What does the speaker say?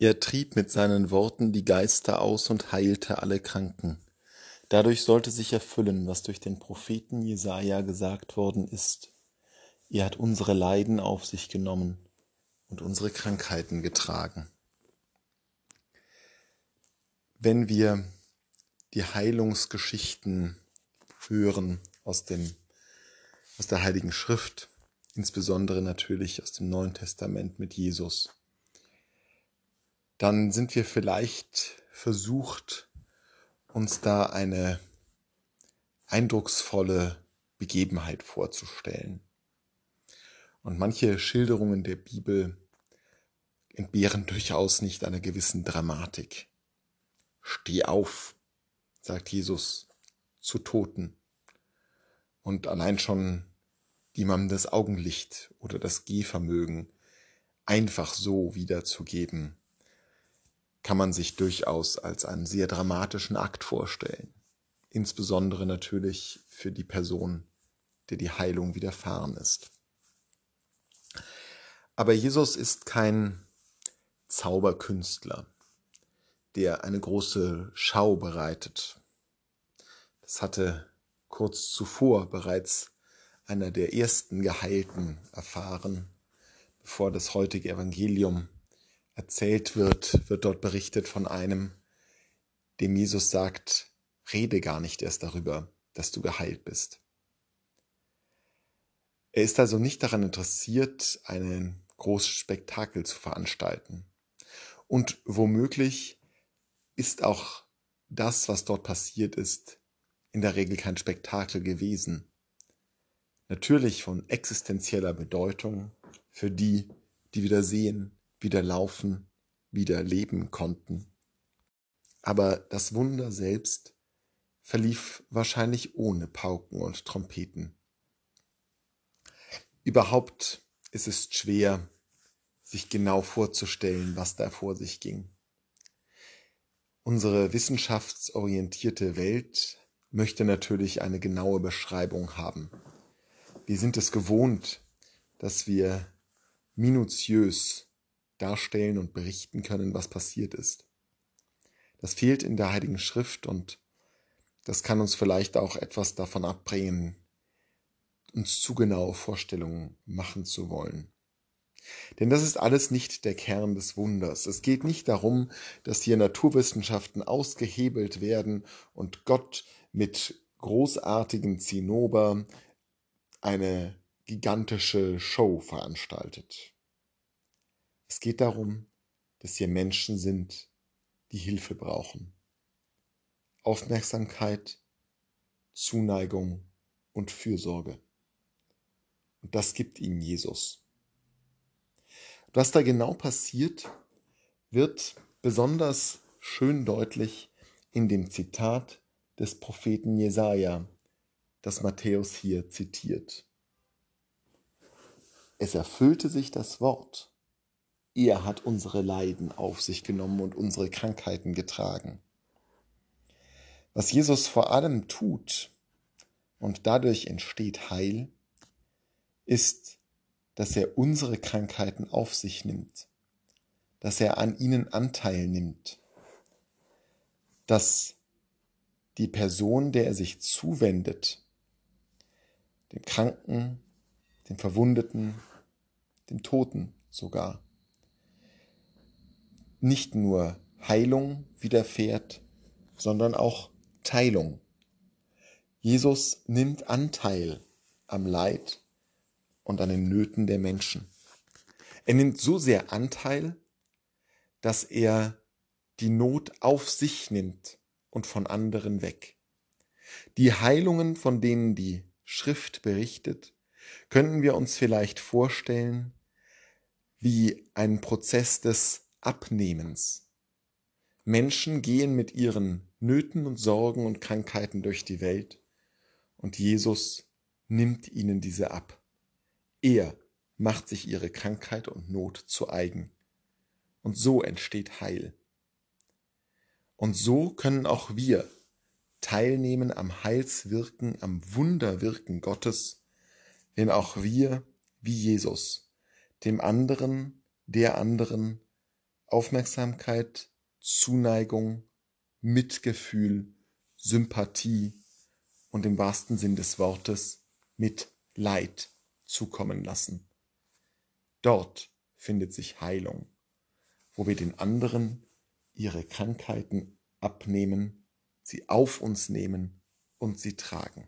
Er trieb mit seinen Worten die Geister aus und heilte alle Kranken. Dadurch sollte sich erfüllen, was durch den Propheten Jesaja gesagt worden ist. Er hat unsere Leiden auf sich genommen und unsere Krankheiten getragen. Wenn wir die Heilungsgeschichten hören aus dem, aus der Heiligen Schrift, insbesondere natürlich aus dem Neuen Testament mit Jesus, dann sind wir vielleicht versucht, uns da eine eindrucksvolle Begebenheit vorzustellen. Und manche Schilderungen der Bibel entbehren durchaus nicht einer gewissen Dramatik. Steh auf, sagt Jesus zu Toten. Und allein schon man das Augenlicht oder das Gehvermögen einfach so wiederzugeben, kann man sich durchaus als einen sehr dramatischen Akt vorstellen. Insbesondere natürlich für die Person, der die Heilung widerfahren ist. Aber Jesus ist kein Zauberkünstler, der eine große Schau bereitet. Das hatte kurz zuvor bereits einer der ersten Geheilten erfahren, bevor das heutige Evangelium erzählt wird, wird dort berichtet von einem, dem Jesus sagt, rede gar nicht erst darüber, dass du geheilt bist. Er ist also nicht daran interessiert, einen großes Spektakel zu veranstalten. Und womöglich ist auch das, was dort passiert ist, in der Regel kein Spektakel gewesen. Natürlich von existenzieller Bedeutung für die, die wieder sehen, wieder laufen, wieder leben konnten. Aber das Wunder selbst verlief wahrscheinlich ohne Pauken und Trompeten. Überhaupt ist es schwer, sich genau vorzustellen, was da vor sich ging. Unsere wissenschaftsorientierte Welt möchte natürlich eine genaue Beschreibung haben. Wir sind es gewohnt, dass wir minutiös darstellen und berichten können, was passiert ist. Das fehlt in der Heiligen Schrift und das kann uns vielleicht auch etwas davon abbringen, uns zu genaue Vorstellungen machen zu wollen. Denn das ist alles nicht der Kern des Wunders. Es geht nicht darum, dass hier Naturwissenschaften ausgehebelt werden und Gott mit großartigen Zinnober eine gigantische Show veranstaltet. Es geht darum, dass hier Menschen sind, die Hilfe brauchen. Aufmerksamkeit, Zuneigung und Fürsorge. Und das gibt ihnen Jesus. Was da genau passiert, wird besonders schön deutlich in dem Zitat des Propheten Jesaja, das Matthäus hier zitiert. Es erfüllte sich das Wort, er hat unsere Leiden auf sich genommen und unsere Krankheiten getragen. Was Jesus vor allem tut, und dadurch entsteht Heil, ist, dass er unsere Krankheiten auf sich nimmt, dass er an ihnen Anteil nimmt, dass die Person, der er sich zuwendet, dem Kranken, dem Verwundeten, dem Toten sogar, nicht nur Heilung widerfährt, sondern auch Teilung. Jesus nimmt Anteil am Leid und an den Nöten der Menschen. Er nimmt so sehr Anteil, dass er die Not auf sich nimmt und von anderen weg. Die Heilungen, von denen die Schrift berichtet, können wir uns vielleicht vorstellen wie ein Prozess des Abnehmens. Menschen gehen mit ihren Nöten und Sorgen und Krankheiten durch die Welt und Jesus nimmt ihnen diese ab. Er macht sich ihre Krankheit und Not zu eigen. Und so entsteht Heil. Und so können auch wir teilnehmen am Heilswirken, am Wunderwirken Gottes, wenn auch wir, wie Jesus, dem anderen, der anderen Aufmerksamkeit, Zuneigung, Mitgefühl, Sympathie und im wahrsten Sinn des Wortes mit Leid zukommen lassen. Dort findet sich Heilung, wo wir den anderen ihre Krankheiten abnehmen, sie auf uns nehmen und sie tragen.